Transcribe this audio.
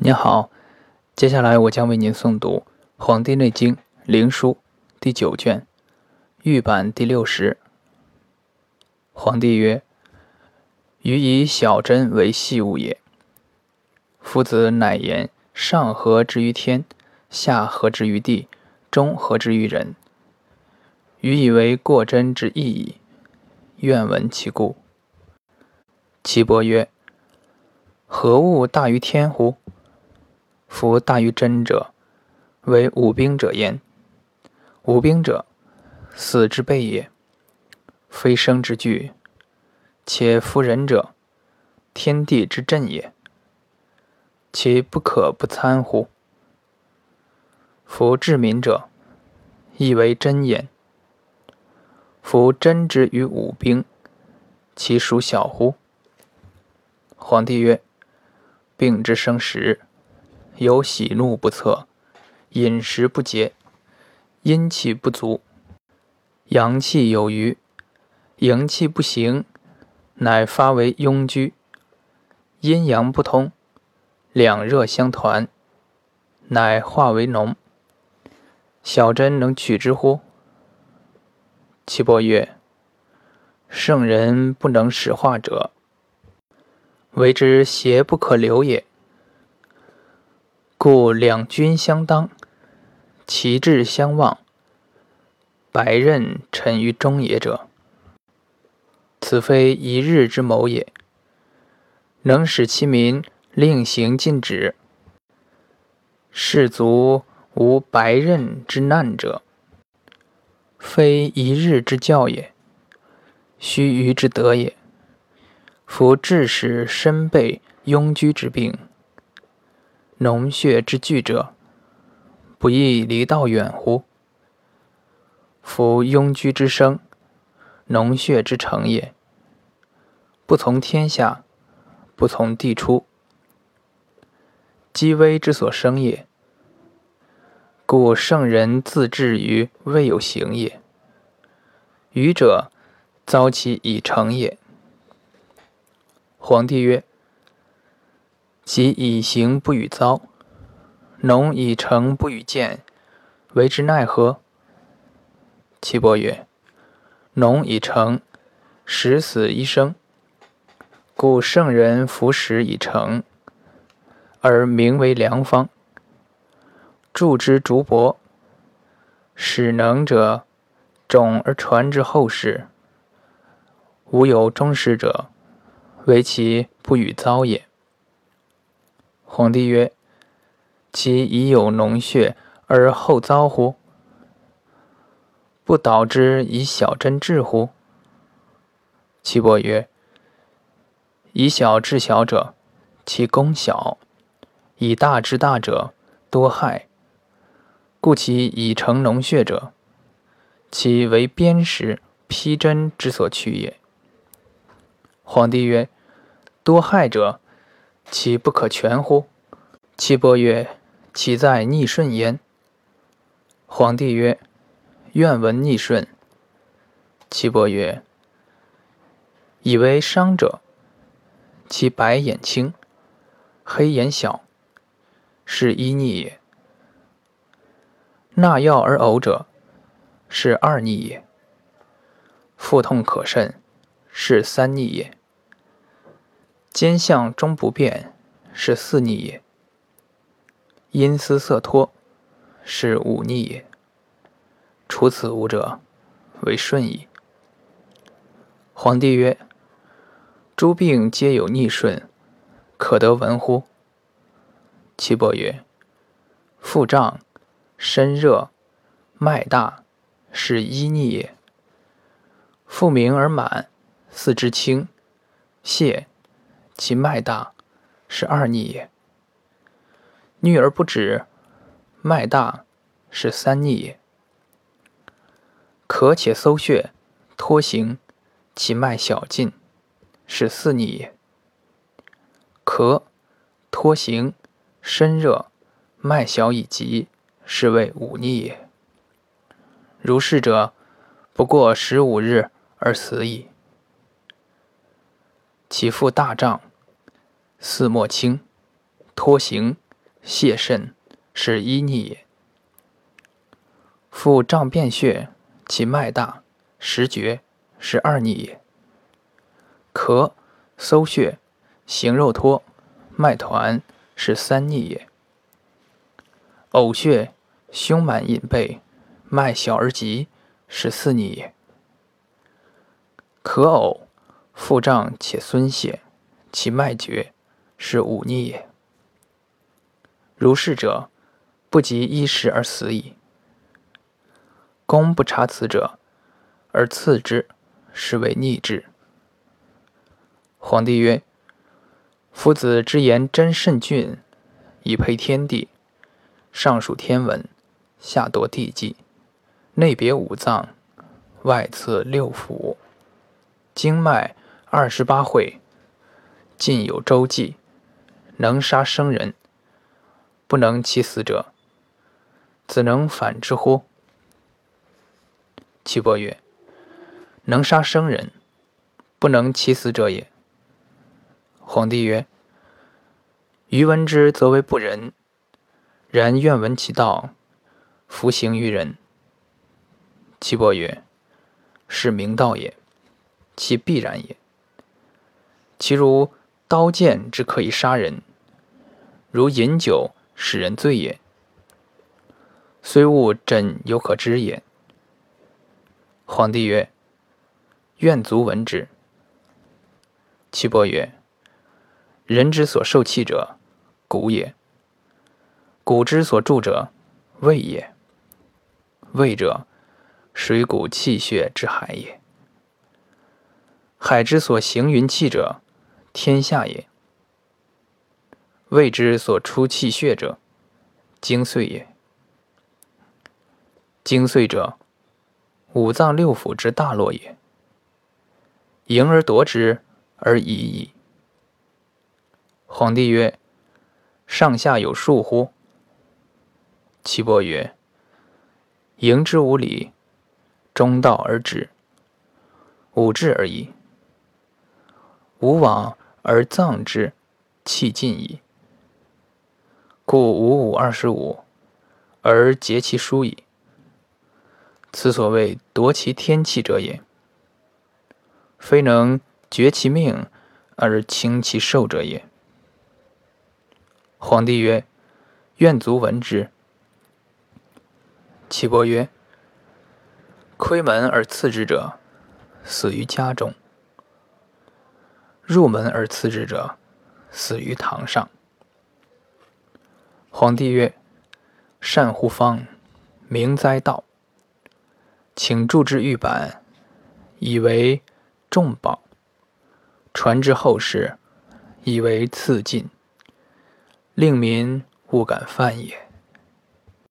您好，接下来我将为您诵读《黄帝内经·灵枢》第九卷，玉版第六十。皇帝曰：“予以小针为细物也。夫子乃言上合之于天，下合之于地，中合之于人。予以为过针之意矣。愿闻其故。”岐伯曰：“何物大于天乎？”夫大于真者，为五兵者焉。五兵者，死之备也，非生之惧。且夫人者，天地之震也，其不可不参乎？夫治民者，亦为真焉。夫真之于五兵，其属小乎？皇帝曰：病之生时。有喜怒不测，饮食不节，阴气不足，阳气有余，营气不行，乃发为痈疽；阴阳不通，两热相团，乃化为脓。小针能取之乎？岐伯曰：圣人不能使化者，为之邪不可留也。故两军相当，旗帜相望，白刃沉于中也者，此非一日之谋也。能使其民令行禁止，士卒无白刃之难者，非一日之教也，须臾之德也。夫致使身背痈疽之病。脓血之聚者，不亦离道远乎？夫庸居之生，脓血之成也。不从天下，不从地出，积微之所生也。故圣人自治于未有形也。愚者遭其已成也。皇帝曰。其以行不与遭，农以成不与见，为之奈何？岐伯曰：农以成，十死一生，故圣人服食以成，而名为良方。助之竹帛，使能者种而传之后世。吾有忠实者，为其不与遭也。皇帝曰：“其已有脓血而后遭乎？不导之以小针治乎？”岐伯曰：“以小治小者，其功小；以大治大者，多害。故其已成脓血者，其为砭石披针之所去也。”皇帝曰：“多害者。”其不可全乎？岐伯曰：“其在逆顺焉。”皇帝曰：“愿闻逆顺。”岐伯曰：“以为伤者，其白眼青，黑眼小，是一逆也；纳药而呕者，是二逆也；腹痛可甚，是三逆也。”兼相终不变，是四逆也；因思色脱，是五逆也。除此五者，为顺矣。皇帝曰：“诸病皆有逆顺，可得闻乎？”岐伯曰：“腹胀、身热、脉大，是一逆也；腹鸣而满，四肢轻，泻。”其脉大，是二逆也；逆而不止，脉大，是三逆也。咳且搜血，脱行，其脉小尽，是四逆也。咳，脱行，身热，脉小已急，是谓五逆也。如是者，不过十五日而死矣。其腹大胀。四莫清，脱行，泄肾，是一逆也。腹胀便血，其脉大，时绝，是二逆也。咳，搜血，行肉脱，脉团，是三逆也。呕血，胸满隐背，脉小而急，是四逆也。咳呕，腹胀且孙泄，其脉绝，是忤逆也。如是者，不及一时而死矣。公不察此者，而刺之，是为逆之。皇帝曰：“夫子之言真甚峻，以配天地。上属天文，下夺地纪，内别五脏，外次六腑，经脉二十八会，尽有周纪，能杀生人，不能其死者，子能反之乎？”岐伯曰：“能杀生人，不能其死者也。”皇帝曰：“余闻之，则为不仁。然愿闻其道，弗行于人。”岐伯曰：“是明道也，其必然也。其如刀剑之可以杀人，如饮酒使人醉也，虽物朕犹可知也。”皇帝曰：“愿卒闻之。”岐伯曰：“人之所受气者，骨也；骨之所住者，胃也。胃者，水谷气血之海也。海之所行云气者，天下也。胃之所出气血者，精髓也。精髓者，”五脏六腑之大络也，迎而夺之而已矣。皇帝曰：“上下有数乎？”岐伯曰：“迎之无礼，中道而止，五志而已。吾往而葬之，气尽矣。故五五二十五，而竭其书矣。”此所谓夺其天气者也，非能绝其命而轻其寿者也。皇帝曰：“愿卒闻之。”岐伯曰：“窥门而刺之者，死于家中；入门而刺之者，死于堂上。”皇帝曰：“善乎方，明哉道！”请铸之玉板，以为重宝；传之后世，以为赐进。令民勿敢犯也。